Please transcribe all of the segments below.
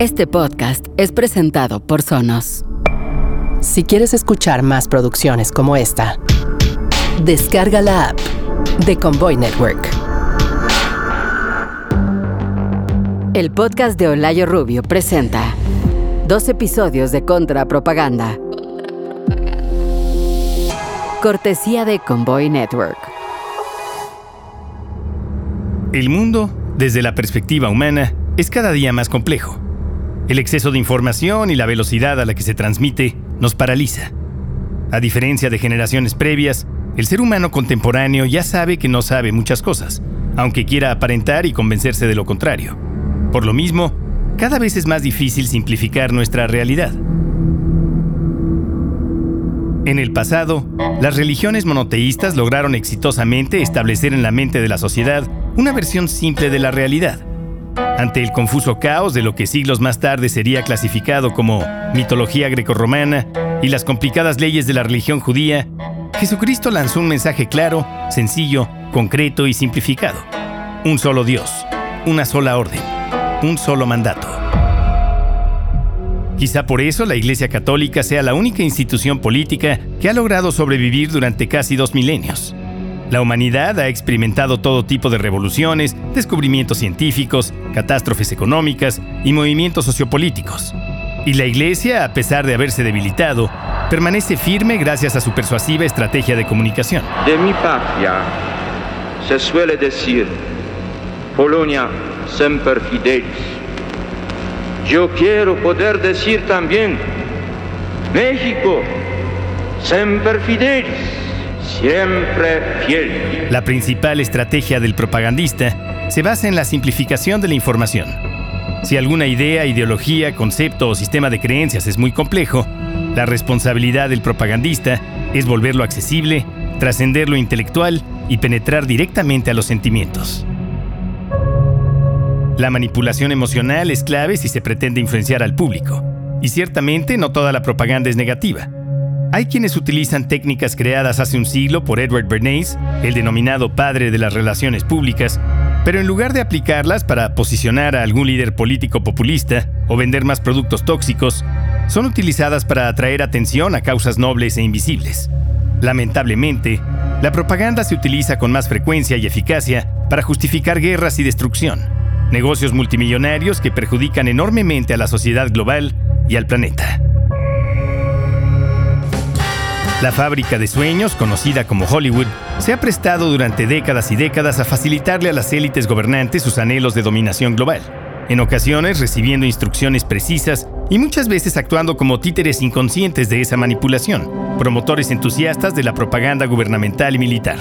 Este podcast es presentado por Sonos. Si quieres escuchar más producciones como esta, descarga la app de Convoy Network. El podcast de Olayo Rubio presenta dos episodios de Contrapropaganda. Cortesía de Convoy Network. El mundo, desde la perspectiva humana, es cada día más complejo. El exceso de información y la velocidad a la que se transmite nos paraliza. A diferencia de generaciones previas, el ser humano contemporáneo ya sabe que no sabe muchas cosas, aunque quiera aparentar y convencerse de lo contrario. Por lo mismo, cada vez es más difícil simplificar nuestra realidad. En el pasado, las religiones monoteístas lograron exitosamente establecer en la mente de la sociedad una versión simple de la realidad, ante el confuso caos de lo que siglos más tarde sería clasificado como mitología grecorromana y las complicadas leyes de la religión judía, Jesucristo lanzó un mensaje claro, sencillo, concreto y simplificado. Un solo Dios, una sola orden, un solo mandato. Quizá por eso la Iglesia Católica sea la única institución política que ha logrado sobrevivir durante casi dos milenios. La humanidad ha experimentado todo tipo de revoluciones, descubrimientos científicos, catástrofes económicas y movimientos sociopolíticos. Y la Iglesia, a pesar de haberse debilitado, permanece firme gracias a su persuasiva estrategia de comunicación. De mi patria se suele decir, Polonia semper fidelis. Yo quiero poder decir también, México semper fidelis siempre fiel. La principal estrategia del propagandista se basa en la simplificación de la información. Si alguna idea, ideología, concepto o sistema de creencias es muy complejo, la responsabilidad del propagandista es volverlo accesible, trascender lo intelectual y penetrar directamente a los sentimientos. La manipulación emocional es clave si se pretende influenciar al público, y ciertamente no toda la propaganda es negativa. Hay quienes utilizan técnicas creadas hace un siglo por Edward Bernays, el denominado padre de las relaciones públicas, pero en lugar de aplicarlas para posicionar a algún líder político populista o vender más productos tóxicos, son utilizadas para atraer atención a causas nobles e invisibles. Lamentablemente, la propaganda se utiliza con más frecuencia y eficacia para justificar guerras y destrucción, negocios multimillonarios que perjudican enormemente a la sociedad global y al planeta. La fábrica de sueños, conocida como Hollywood, se ha prestado durante décadas y décadas a facilitarle a las élites gobernantes sus anhelos de dominación global, en ocasiones recibiendo instrucciones precisas y muchas veces actuando como títeres inconscientes de esa manipulación, promotores entusiastas de la propaganda gubernamental y militar.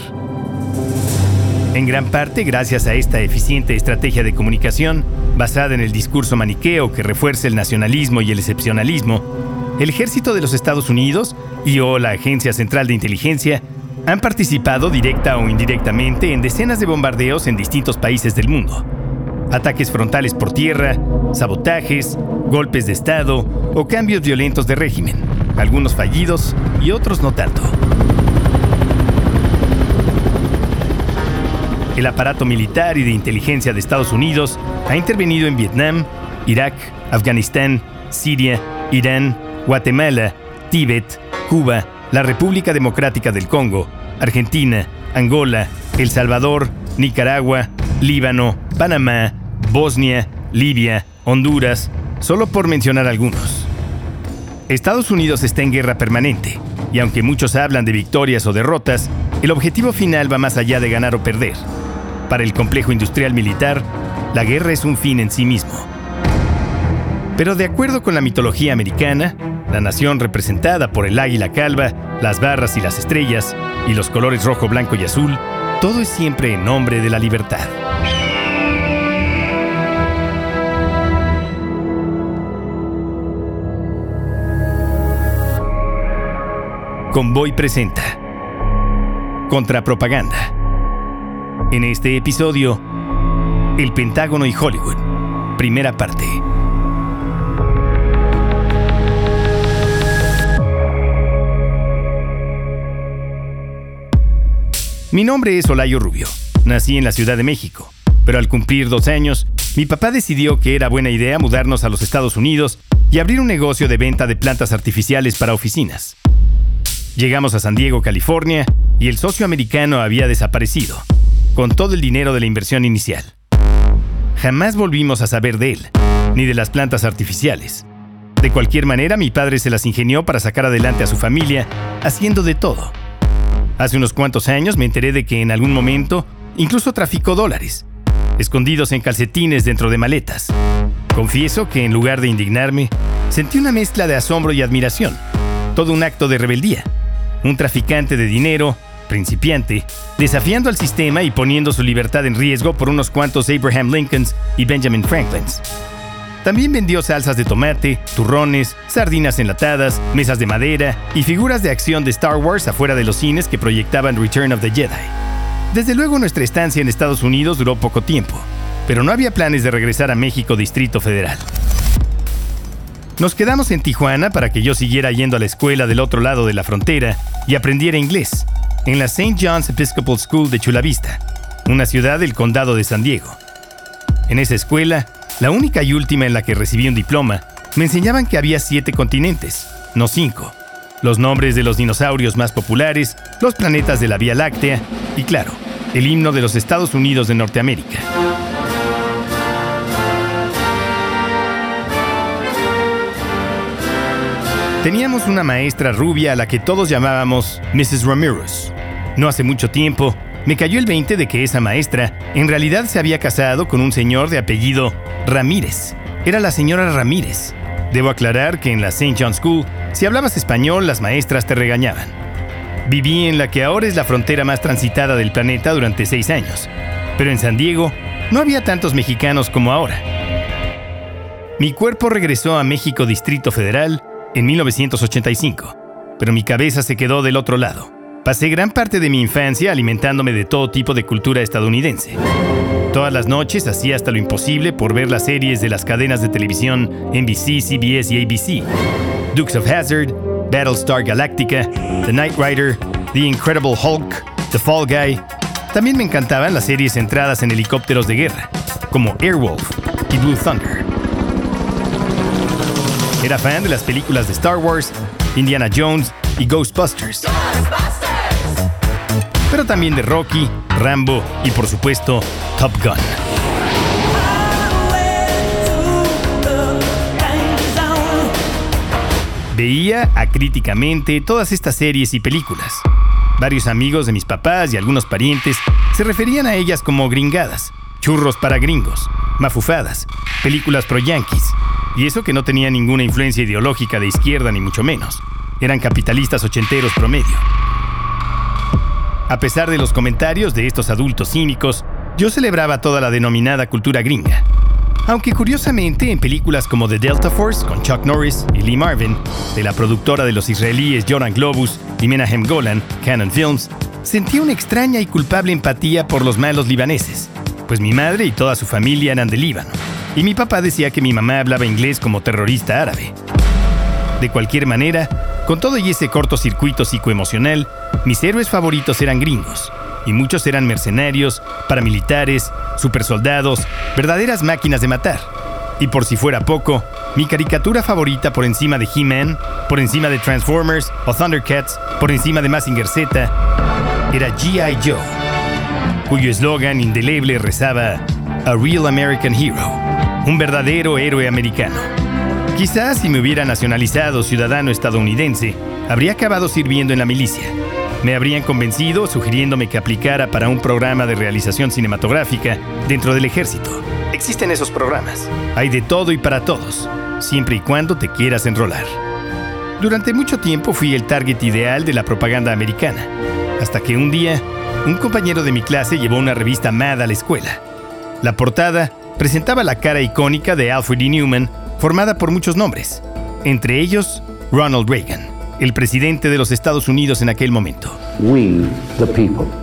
En gran parte gracias a esta eficiente estrategia de comunicación, basada en el discurso maniqueo que refuerza el nacionalismo y el excepcionalismo, el ejército de los Estados Unidos y o la Agencia Central de Inteligencia han participado directa o indirectamente en decenas de bombardeos en distintos países del mundo. Ataques frontales por tierra, sabotajes, golpes de Estado o cambios violentos de régimen, algunos fallidos y otros no tanto. El aparato militar y de inteligencia de Estados Unidos ha intervenido en Vietnam, Irak, Afganistán, Siria, Irán, Guatemala, Tíbet, Cuba, la República Democrática del Congo, Argentina, Angola, El Salvador, Nicaragua, Líbano, Panamá, Bosnia, Libia, Honduras, solo por mencionar algunos. Estados Unidos está en guerra permanente, y aunque muchos hablan de victorias o derrotas, el objetivo final va más allá de ganar o perder. Para el complejo industrial militar, la guerra es un fin en sí mismo. Pero de acuerdo con la mitología americana, la nación representada por el águila calva, las barras y las estrellas, y los colores rojo, blanco y azul, todo es siempre en nombre de la libertad. Convoy presenta Contrapropaganda. En este episodio, El Pentágono y Hollywood, primera parte. Mi nombre es Olayo Rubio. Nací en la Ciudad de México, pero al cumplir dos años mi papá decidió que era buena idea mudarnos a los Estados Unidos y abrir un negocio de venta de plantas artificiales para oficinas. Llegamos a San Diego, California, y el socio americano había desaparecido, con todo el dinero de la inversión inicial. Jamás volvimos a saber de él, ni de las plantas artificiales. De cualquier manera, mi padre se las ingenió para sacar adelante a su familia, haciendo de todo. Hace unos cuantos años me enteré de que en algún momento incluso traficó dólares, escondidos en calcetines dentro de maletas. Confieso que en lugar de indignarme, sentí una mezcla de asombro y admiración, todo un acto de rebeldía. Un traficante de dinero, principiante, desafiando al sistema y poniendo su libertad en riesgo por unos cuantos Abraham Lincolns y Benjamin Franklins. También vendió salsas de tomate, turrones, sardinas enlatadas, mesas de madera y figuras de acción de Star Wars afuera de los cines que proyectaban Return of the Jedi. Desde luego nuestra estancia en Estados Unidos duró poco tiempo, pero no había planes de regresar a México Distrito Federal. Nos quedamos en Tijuana para que yo siguiera yendo a la escuela del otro lado de la frontera y aprendiera inglés, en la St. John's Episcopal School de Chula Vista, una ciudad del condado de San Diego. En esa escuela, la única y última en la que recibí un diploma, me enseñaban que había siete continentes, no cinco, los nombres de los dinosaurios más populares, los planetas de la Vía Láctea y, claro, el himno de los Estados Unidos de Norteamérica. Teníamos una maestra rubia a la que todos llamábamos Mrs. Ramirez. No hace mucho tiempo, me cayó el 20 de que esa maestra en realidad se había casado con un señor de apellido Ramírez. Era la señora Ramírez. Debo aclarar que en la St. John School, si hablabas español, las maestras te regañaban. Viví en la que ahora es la frontera más transitada del planeta durante seis años, pero en San Diego no había tantos mexicanos como ahora. Mi cuerpo regresó a México Distrito Federal en 1985, pero mi cabeza se quedó del otro lado. Pasé gran parte de mi infancia alimentándome de todo tipo de cultura estadounidense. Todas las noches hacía hasta lo imposible por ver las series de las cadenas de televisión NBC, CBS y ABC. Dukes of Hazard, Battlestar Galactica, The Knight Rider, The Incredible Hulk, The Fall Guy. También me encantaban las series centradas en helicópteros de guerra, como Airwolf y Blue Thunder. Era fan de las películas de Star Wars, Indiana Jones y Ghostbusters. Pero también de Rocky, Rambo y por supuesto Top Gun. Veía acríticamente todas estas series y películas. Varios amigos de mis papás y algunos parientes se referían a ellas como gringadas, churros para gringos, mafufadas, películas pro yankees, y eso que no tenía ninguna influencia ideológica de izquierda ni mucho menos. Eran capitalistas ochenteros promedio. A pesar de los comentarios de estos adultos cínicos, yo celebraba toda la denominada cultura gringa. Aunque curiosamente en películas como The Delta Force con Chuck Norris y Lee Marvin, de la productora de los israelíes Joran Globus y Menahem Golan, Canon Films, sentí una extraña y culpable empatía por los malos libaneses, pues mi madre y toda su familia eran de Líbano y mi papá decía que mi mamá hablaba inglés como terrorista árabe. De cualquier manera, con todo y ese cortocircuito psicoemocional, mis héroes favoritos eran gringos, y muchos eran mercenarios, paramilitares, supersoldados, verdaderas máquinas de matar. Y por si fuera poco, mi caricatura favorita por encima de He-Man, por encima de Transformers o Thundercats, por encima de Mazinger Z, era G.I. Joe, cuyo eslogan indeleble rezaba A Real American Hero un verdadero héroe americano. Quizás si me hubiera nacionalizado ciudadano estadounidense, habría acabado sirviendo en la milicia. Me habrían convencido sugiriéndome que aplicara para un programa de realización cinematográfica dentro del ejército. Existen esos programas. Hay de todo y para todos, siempre y cuando te quieras enrolar. Durante mucho tiempo fui el target ideal de la propaganda americana, hasta que un día, un compañero de mi clase llevó una revista MAD a la escuela. La portada presentaba la cara icónica de Alfred E. Newman, formada por muchos nombres, entre ellos Ronald Reagan, el presidente de los Estados Unidos en aquel momento.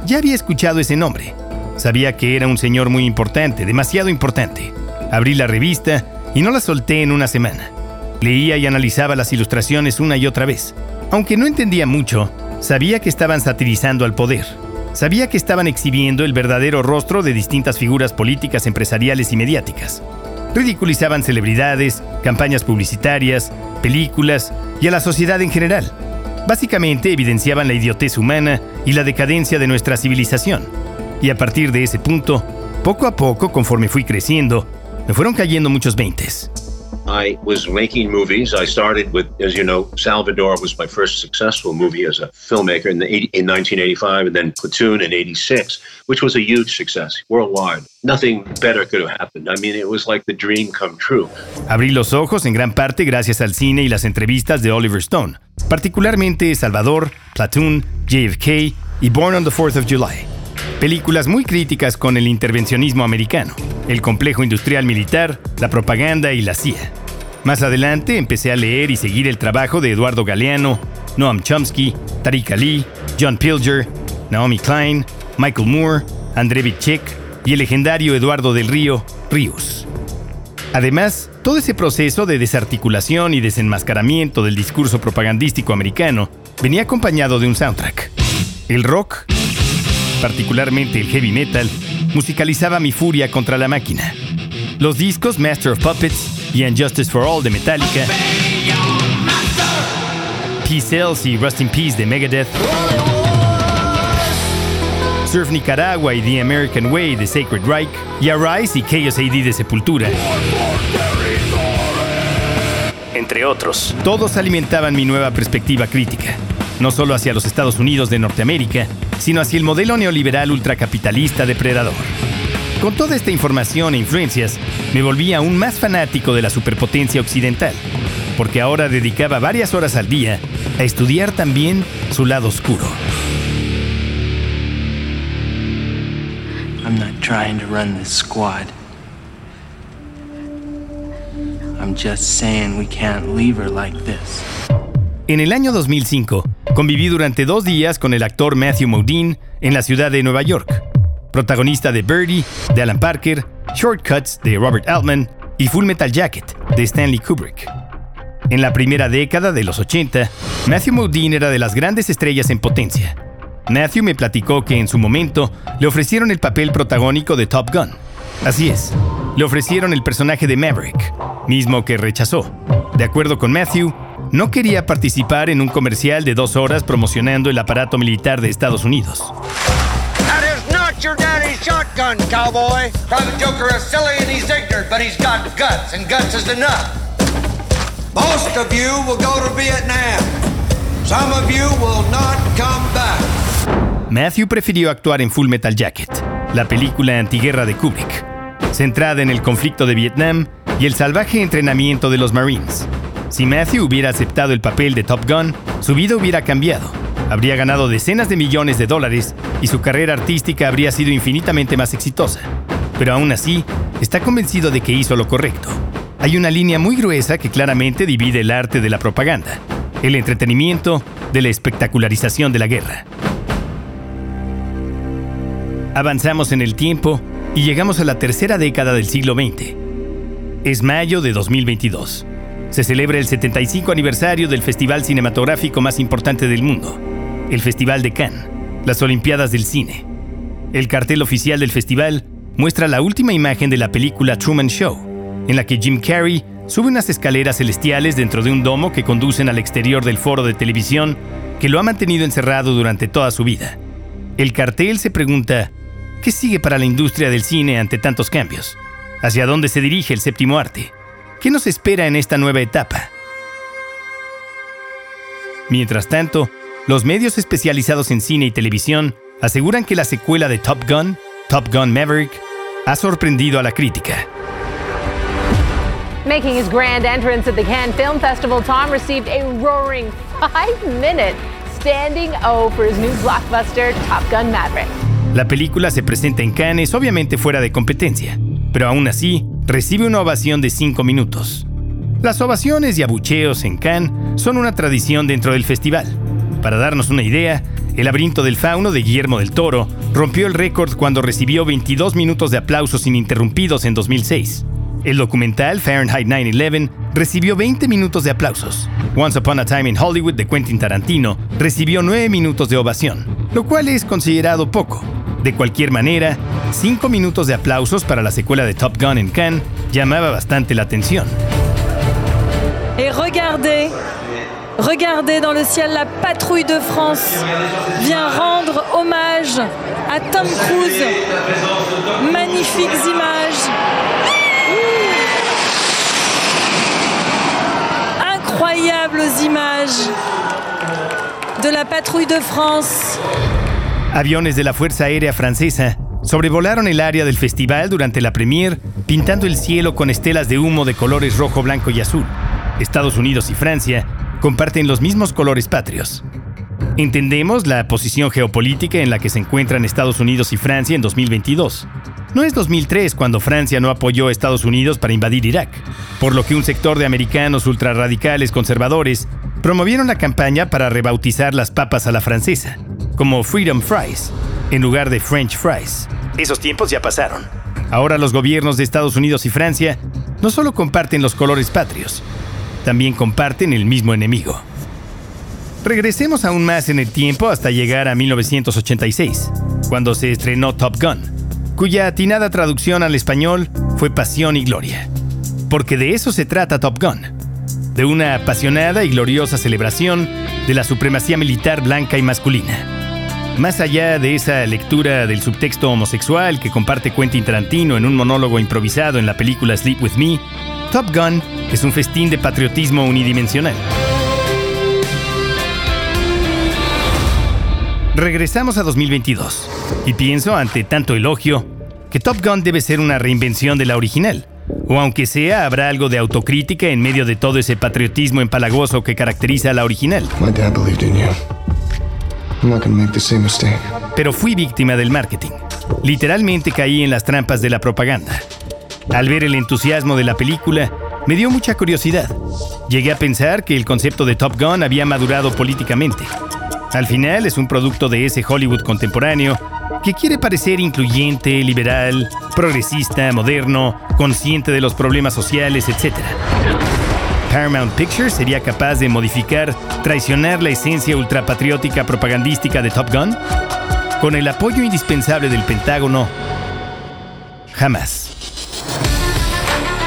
Ya había escuchado ese nombre. Sabía que era un señor muy importante, demasiado importante. Abrí la revista y no la solté en una semana. Leía y analizaba las ilustraciones una y otra vez. Aunque no entendía mucho, sabía que estaban satirizando al poder. Sabía que estaban exhibiendo el verdadero rostro de distintas figuras políticas, empresariales y mediáticas. Ridiculizaban celebridades, campañas publicitarias, películas y a la sociedad en general. Básicamente evidenciaban la idiotez humana y la decadencia de nuestra civilización. Y a partir de ese punto, poco a poco, conforme fui creciendo, me fueron cayendo muchos veintes. I was making movies. I started with, as you know, Salvador was my first successful movie as a filmmaker in, the 80, in 1985, and then Platoon in 86, which was a huge success worldwide. Nothing better could have happened. I mean, it was like the dream come true. Abrí los ojos en gran parte gracias al cine y las entrevistas de Oliver Stone, particularmente Salvador, Platoon, JFK y Born on the 4th of July. Películas muy críticas con el intervencionismo americano, el complejo industrial militar, la propaganda y la CIA. Más adelante empecé a leer y seguir el trabajo de Eduardo Galeano, Noam Chomsky, Tariq Ali, John Pilger, Naomi Klein, Michael Moore, André Vicek y el legendario Eduardo del Río, Ríos. Además, todo ese proceso de desarticulación y desenmascaramiento del discurso propagandístico americano venía acompañado de un soundtrack. El rock particularmente el heavy metal, musicalizaba mi furia contra la máquina. Los discos Master of Puppets y Justice for All de Metallica, Peace Cells y Rust in Peace de Megadeth, Surf Nicaragua y The American Way de Sacred Reich, y Arise y Chaos AD de Sepultura. Entre otros, todos alimentaban mi nueva perspectiva crítica no solo hacia los Estados Unidos de Norteamérica, sino hacia el modelo neoliberal ultracapitalista depredador. Con toda esta información e influencias, me volví aún más fanático de la superpotencia occidental, porque ahora dedicaba varias horas al día a estudiar también su lado oscuro. I'm not trying to run this squad. I'm just saying we can't leave her like this. En el año 2005, conviví durante dos días con el actor Matthew Modine en la ciudad de Nueva York, protagonista de Birdie, de Alan Parker, Shortcuts, de Robert Altman y Full Metal Jacket, de Stanley Kubrick. En la primera década de los 80, Matthew Modine era de las grandes estrellas en potencia. Matthew me platicó que en su momento le ofrecieron el papel protagónico de Top Gun. Así es, le ofrecieron el personaje de Maverick, mismo que rechazó. De acuerdo con Matthew, no quería participar en un comercial de dos horas promocionando el aparato militar de Estados Unidos. That is not your daddy's shotgun, cowboy. Private Joker is silly and he's ignorant, but he's got guts, and guts is enough. Most of you will go to Vietnam. Some of you will not come back. Matthew prefirió actuar en Full Metal Jacket, la película antiguerra de Kubrick, centrada en el conflicto de Vietnam y el salvaje entrenamiento de los Marines. Si Matthew hubiera aceptado el papel de Top Gun, su vida hubiera cambiado. Habría ganado decenas de millones de dólares y su carrera artística habría sido infinitamente más exitosa. Pero aún así, está convencido de que hizo lo correcto. Hay una línea muy gruesa que claramente divide el arte de la propaganda, el entretenimiento de la espectacularización de la guerra. Avanzamos en el tiempo y llegamos a la tercera década del siglo XX. Es mayo de 2022 se celebra el 75 aniversario del festival cinematográfico más importante del mundo, el Festival de Cannes, las Olimpiadas del Cine. El cartel oficial del festival muestra la última imagen de la película Truman Show, en la que Jim Carrey sube unas escaleras celestiales dentro de un domo que conducen al exterior del foro de televisión que lo ha mantenido encerrado durante toda su vida. El cartel se pregunta, ¿qué sigue para la industria del cine ante tantos cambios? ¿Hacia dónde se dirige el séptimo arte? ¿Qué nos espera en esta nueva etapa? Mientras tanto, los medios especializados en cine y televisión aseguran que la secuela de Top Gun, Top Gun Maverick, ha sorprendido a la crítica. Making his grand entrance at the Cannes Film Festival, Tom received a roaring five-minute standing O for his new blockbuster, Top Gun Maverick. La película se presenta en Cannes obviamente fuera de competencia, pero aún así recibe una ovación de 5 minutos. Las ovaciones y abucheos en Cannes son una tradición dentro del festival. Para darnos una idea, El laberinto del fauno de Guillermo del Toro rompió el récord cuando recibió 22 minutos de aplausos ininterrumpidos en 2006. El documental Fahrenheit 9-11 recibió 20 minutos de aplausos. Once Upon a Time in Hollywood de Quentin Tarantino recibió 9 minutos de ovación, lo cual es considerado poco. De cualquier manera, 5 minutos de aplausos para la secuela de Top Gun en Cannes llamaba bastante la atención. Et regardez, regardez dans le ciel, la patrouille de France vient rendre hommage à Tom Cruise. Magnifiques images. Incroyables images de la patrouille de France. Aviones de la Fuerza Aérea Francesa sobrevolaron el área del festival durante la premier, pintando el cielo con estelas de humo de colores rojo, blanco y azul. Estados Unidos y Francia comparten los mismos colores patrios. Entendemos la posición geopolítica en la que se encuentran Estados Unidos y Francia en 2022. No es 2003 cuando Francia no apoyó a Estados Unidos para invadir Irak, por lo que un sector de americanos ultrarradicales conservadores promovieron la campaña para rebautizar las papas a la francesa, como Freedom Fries, en lugar de French Fries. Esos tiempos ya pasaron. Ahora los gobiernos de Estados Unidos y Francia no solo comparten los colores patrios, también comparten el mismo enemigo. Regresemos aún más en el tiempo hasta llegar a 1986, cuando se estrenó Top Gun, cuya atinada traducción al español fue Pasión y Gloria. Porque de eso se trata Top Gun, de una apasionada y gloriosa celebración de la supremacía militar blanca y masculina. Más allá de esa lectura del subtexto homosexual que comparte Quentin Tarantino en un monólogo improvisado en la película Sleep With Me, Top Gun es un festín de patriotismo unidimensional. Regresamos a 2022 y pienso, ante tanto elogio, que Top Gun debe ser una reinvención de la original. O aunque sea, habrá algo de autocrítica en medio de todo ese patriotismo empalagoso que caracteriza a la original. Pero fui víctima del marketing. Literalmente caí en las trampas de la propaganda. Al ver el entusiasmo de la película, me dio mucha curiosidad. Llegué a pensar que el concepto de Top Gun había madurado políticamente. Al final es un producto de ese Hollywood contemporáneo que quiere parecer incluyente, liberal, progresista, moderno, consciente de los problemas sociales, etc. Paramount Pictures sería capaz de modificar, traicionar la esencia ultrapatriótica propagandística de Top Gun? Con el apoyo indispensable del Pentágono, jamás.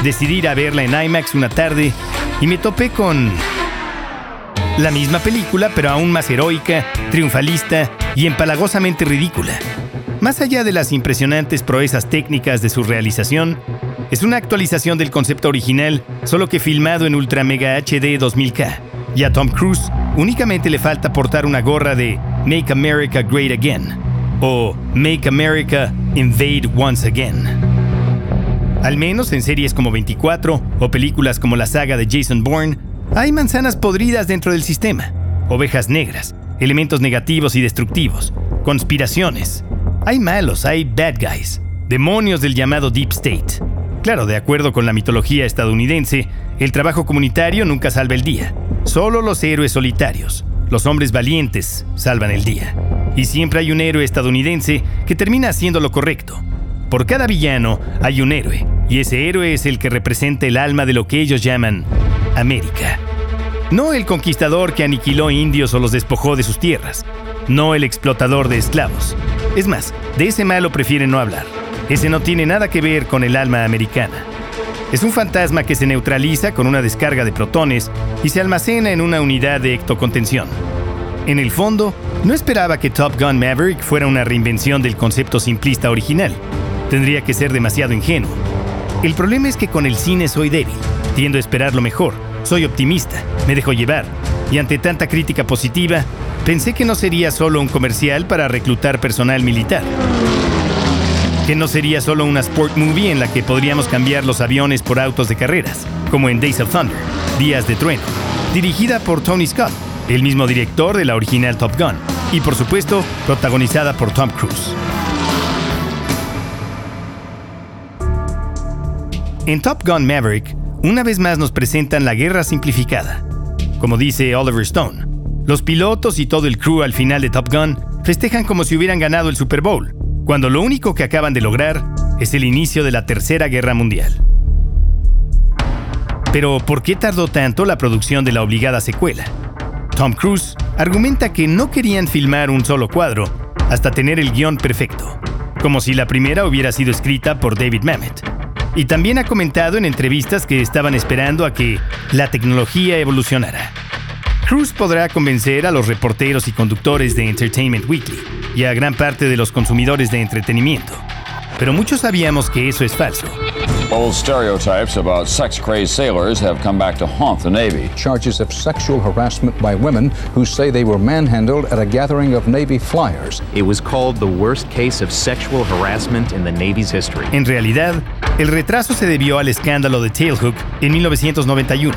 Decidí ir a verla en IMAX una tarde y me topé con la misma película, pero aún más heroica, triunfalista y empalagosamente ridícula. Más allá de las impresionantes proezas técnicas de su realización, es una actualización del concepto original, solo que filmado en Ultra Mega HD 2000K. Y a Tom Cruise únicamente le falta portar una gorra de Make America Great Again o Make America Invade Once Again. Al menos en series como 24 o películas como la saga de Jason Bourne, hay manzanas podridas dentro del sistema, ovejas negras, elementos negativos y destructivos, conspiraciones. Hay malos, hay bad guys, demonios del llamado Deep State. Claro, de acuerdo con la mitología estadounidense, el trabajo comunitario nunca salva el día. Solo los héroes solitarios, los hombres valientes, salvan el día. Y siempre hay un héroe estadounidense que termina haciendo lo correcto. Por cada villano hay un héroe, y ese héroe es el que representa el alma de lo que ellos llaman América. No el conquistador que aniquiló indios o los despojó de sus tierras. No el explotador de esclavos. Es más, de ese malo prefieren no hablar. Ese no tiene nada que ver con el alma americana. Es un fantasma que se neutraliza con una descarga de protones y se almacena en una unidad de ectocontención. En el fondo, no esperaba que Top Gun Maverick fuera una reinvención del concepto simplista original. Tendría que ser demasiado ingenuo. El problema es que con el cine soy débil, tiendo a esperar lo mejor, soy optimista, me dejo llevar, y ante tanta crítica positiva, pensé que no sería solo un comercial para reclutar personal militar que no sería solo una sport movie en la que podríamos cambiar los aviones por autos de carreras, como en Days of Thunder, Días de Trueno, dirigida por Tony Scott, el mismo director de la original Top Gun, y por supuesto protagonizada por Tom Cruise. En Top Gun Maverick, una vez más nos presentan la guerra simplificada. Como dice Oliver Stone, los pilotos y todo el crew al final de Top Gun festejan como si hubieran ganado el Super Bowl, cuando lo único que acaban de lograr es el inicio de la Tercera Guerra Mundial. Pero ¿por qué tardó tanto la producción de la obligada secuela? Tom Cruise argumenta que no querían filmar un solo cuadro hasta tener el guion perfecto, como si la primera hubiera sido escrita por David Mamet. Y también ha comentado en entrevistas que estaban esperando a que la tecnología evolucionara. Cruise podrá convencer a los reporteros y conductores de Entertainment Weekly y a gran parte de los consumidores de entretenimiento. Pero muchos sabíamos que eso es falso. Old stereotypes about sex-crazed sailors have come back to haunt the Navy. Charges of sexual harassment by women who say they were manhandled at a gathering of Navy flyers. It was called the worst case of sexual harassment in the Navy's history. En realidad, el retraso se debió al escándalo de Tailhook en 1991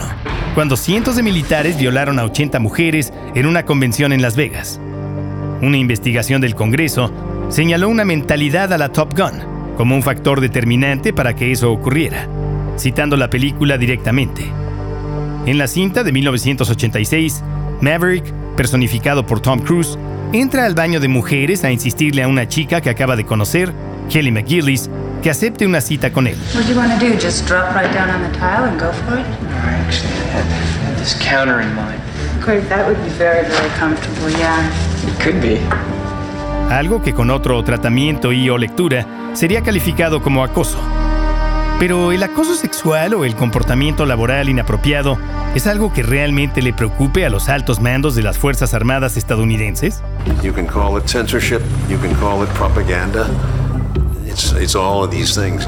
cuando cientos de militares violaron a 80 mujeres en una convención en Las Vegas. Una investigación del Congreso señaló una mentalidad a la Top Gun como un factor determinante para que eso ocurriera, citando la película directamente. En la cinta de 1986, Maverick, personificado por Tom Cruise, entra al baño de mujeres a insistirle a una chica que acaba de conocer, Kelly McGillis, que acepte una cita con él. What do you want to do? Just drop right down on the tile and go for it? I actually had, had this counter in mind. Great, that would be very, very comfortable, yeah. It could be. Algo que con otro tratamiento y o lectura sería calificado como acoso. Pero el acoso sexual o el comportamiento laboral inapropiado es algo que realmente le preocupe a los altos mandos de las Fuerzas Armadas estadounidenses? You can call it censorship, you can call it propaganda. It's, it's all of these things.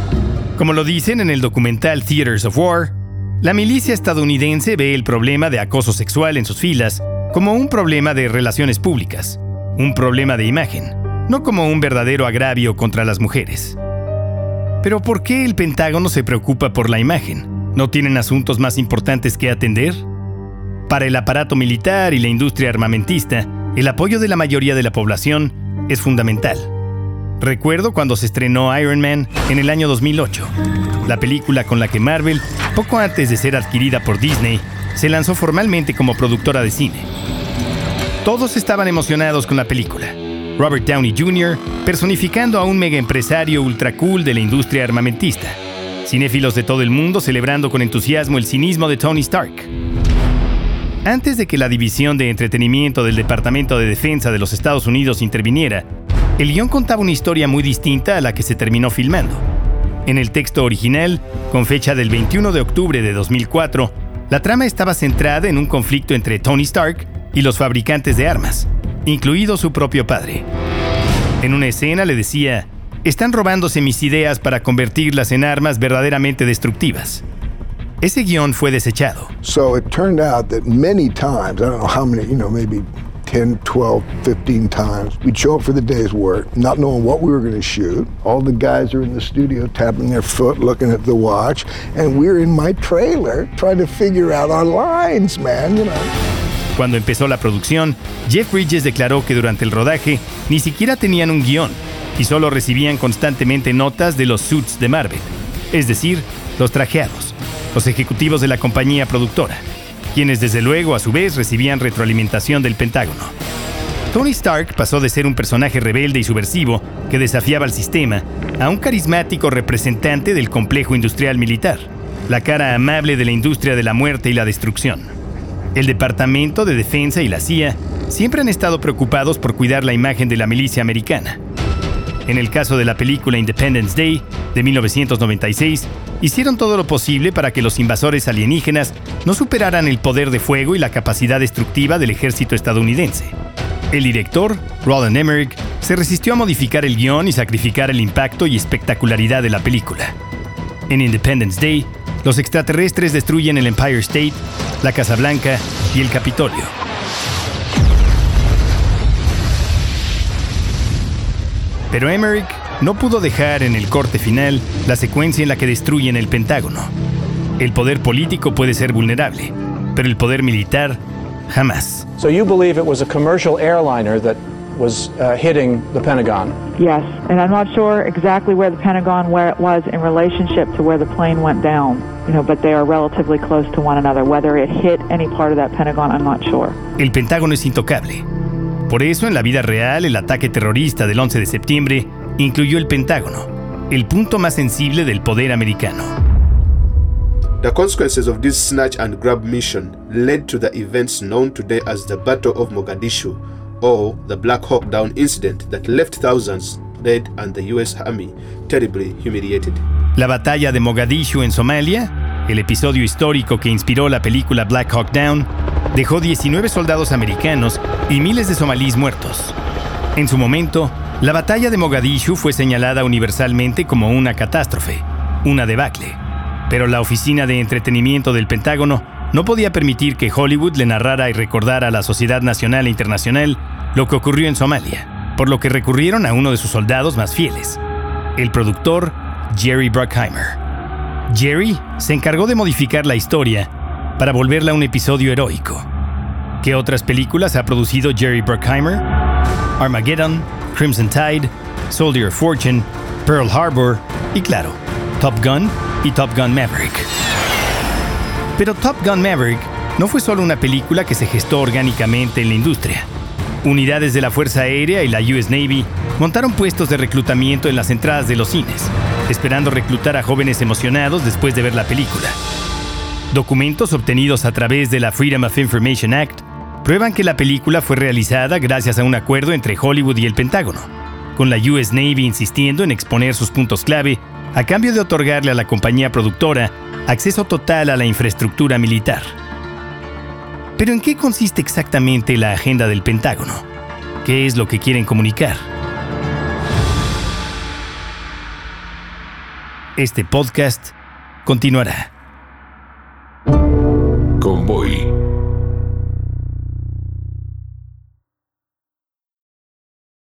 Como lo dicen en el documental Theaters of War, la milicia estadounidense ve el problema de acoso sexual en sus filas como un problema de relaciones públicas, un problema de imagen, no como un verdadero agravio contra las mujeres. Pero ¿por qué el Pentágono se preocupa por la imagen? ¿No tienen asuntos más importantes que atender? Para el aparato militar y la industria armamentista, el apoyo de la mayoría de la población es fundamental. Recuerdo cuando se estrenó Iron Man en el año 2008, la película con la que Marvel, poco antes de ser adquirida por Disney, se lanzó formalmente como productora de cine. Todos estaban emocionados con la película. Robert Downey Jr. personificando a un mega empresario ultra cool de la industria armamentista. Cinéfilos de todo el mundo celebrando con entusiasmo el cinismo de Tony Stark. Antes de que la División de Entretenimiento del Departamento de Defensa de los Estados Unidos interviniera, el guion contaba una historia muy distinta a la que se terminó filmando. En el texto original, con fecha del 21 de octubre de 2004, la trama estaba centrada en un conflicto entre Tony Stark y los fabricantes de armas, incluido su propio padre. En una escena le decía, están robándose mis ideas para convertirlas en armas verdaderamente destructivas. Ese guion fue desechado. So it turned out that many times, I don't know how many, you know, maybe 10, 12, 15 times. We'd show up for the day's work, not knowing what we were going to shoot. All the guys are in the studio tapping their foot, looking at the watch, and we're in my trailer trying to figure out our lines, man, you know. Cuando empezó la producción, Jeff Bridges declaró que durante el rodaje ni siquiera tenían un guion y solo recibían constantemente notas de los suits de Marvel, es decir, los trajeados, los ejecutivos de la compañía productora quienes desde luego a su vez recibían retroalimentación del Pentágono. Tony Stark pasó de ser un personaje rebelde y subversivo que desafiaba al sistema a un carismático representante del complejo industrial militar, la cara amable de la industria de la muerte y la destrucción. El Departamento de Defensa y la CIA siempre han estado preocupados por cuidar la imagen de la milicia americana. En el caso de la película Independence Day de 1996, hicieron todo lo posible para que los invasores alienígenas no superaran el poder de fuego y la capacidad destructiva del ejército estadounidense. El director, Roland Emmerich, se resistió a modificar el guion y sacrificar el impacto y espectacularidad de la película. En Independence Day, los extraterrestres destruyen el Empire State, la Casa Blanca y el Capitolio. Pero Emmerich no pudo dejar en el corte final la secuencia en la que destruyen el Pentágono. El poder político puede ser vulnerable, pero el poder militar jamás. So you believe it was a commercial airliner that was uh, hitting the Pentagon? Yes, and I'm not sure exactly where the Pentagon where it was in relationship to where the plane went down. You know, but they are relatively close to one another. Whether it hit any part of that Pentagon, I'm not sure. El Pentágono es intocable. Por eso, en la vida real, el ataque terrorista del 11 de septiembre incluyó el Pentágono, el punto más sensible del poder americano. The consequences of this snatch and grab mission led to the events known today as the Battle of Mogadishu or the Black Hawk Down incident that left thousands dead and the US Army terribly humiliated. La batalla de Mogadishu en Somalia, el episodio histórico que inspiró la película Black Hawk Down, dejó 19 soldados americanos y miles de somalíes muertos. En su momento, la batalla de Mogadishu fue señalada universalmente como una catástrofe, una debacle. Pero la Oficina de Entretenimiento del Pentágono no podía permitir que Hollywood le narrara y recordara a la sociedad nacional e internacional lo que ocurrió en Somalia, por lo que recurrieron a uno de sus soldados más fieles, el productor Jerry Bruckheimer. Jerry se encargó de modificar la historia para volverla un episodio heroico. ¿Qué otras películas ha producido Jerry Bruckheimer? Armageddon, Crimson Tide, Soldier of Fortune, Pearl Harbor y claro, Top Gun y Top Gun Maverick. Pero Top Gun Maverick no fue solo una película que se gestó orgánicamente en la industria. Unidades de la Fuerza Aérea y la US Navy montaron puestos de reclutamiento en las entradas de los cines, esperando reclutar a jóvenes emocionados después de ver la película. Documentos obtenidos a través de la Freedom of Information Act prueban que la película fue realizada gracias a un acuerdo entre Hollywood y el Pentágono, con la US Navy insistiendo en exponer sus puntos clave a cambio de otorgarle a la compañía productora acceso total a la infraestructura militar. Pero ¿en qué consiste exactamente la agenda del Pentágono? ¿Qué es lo que quieren comunicar? Este podcast continuará. Thank you.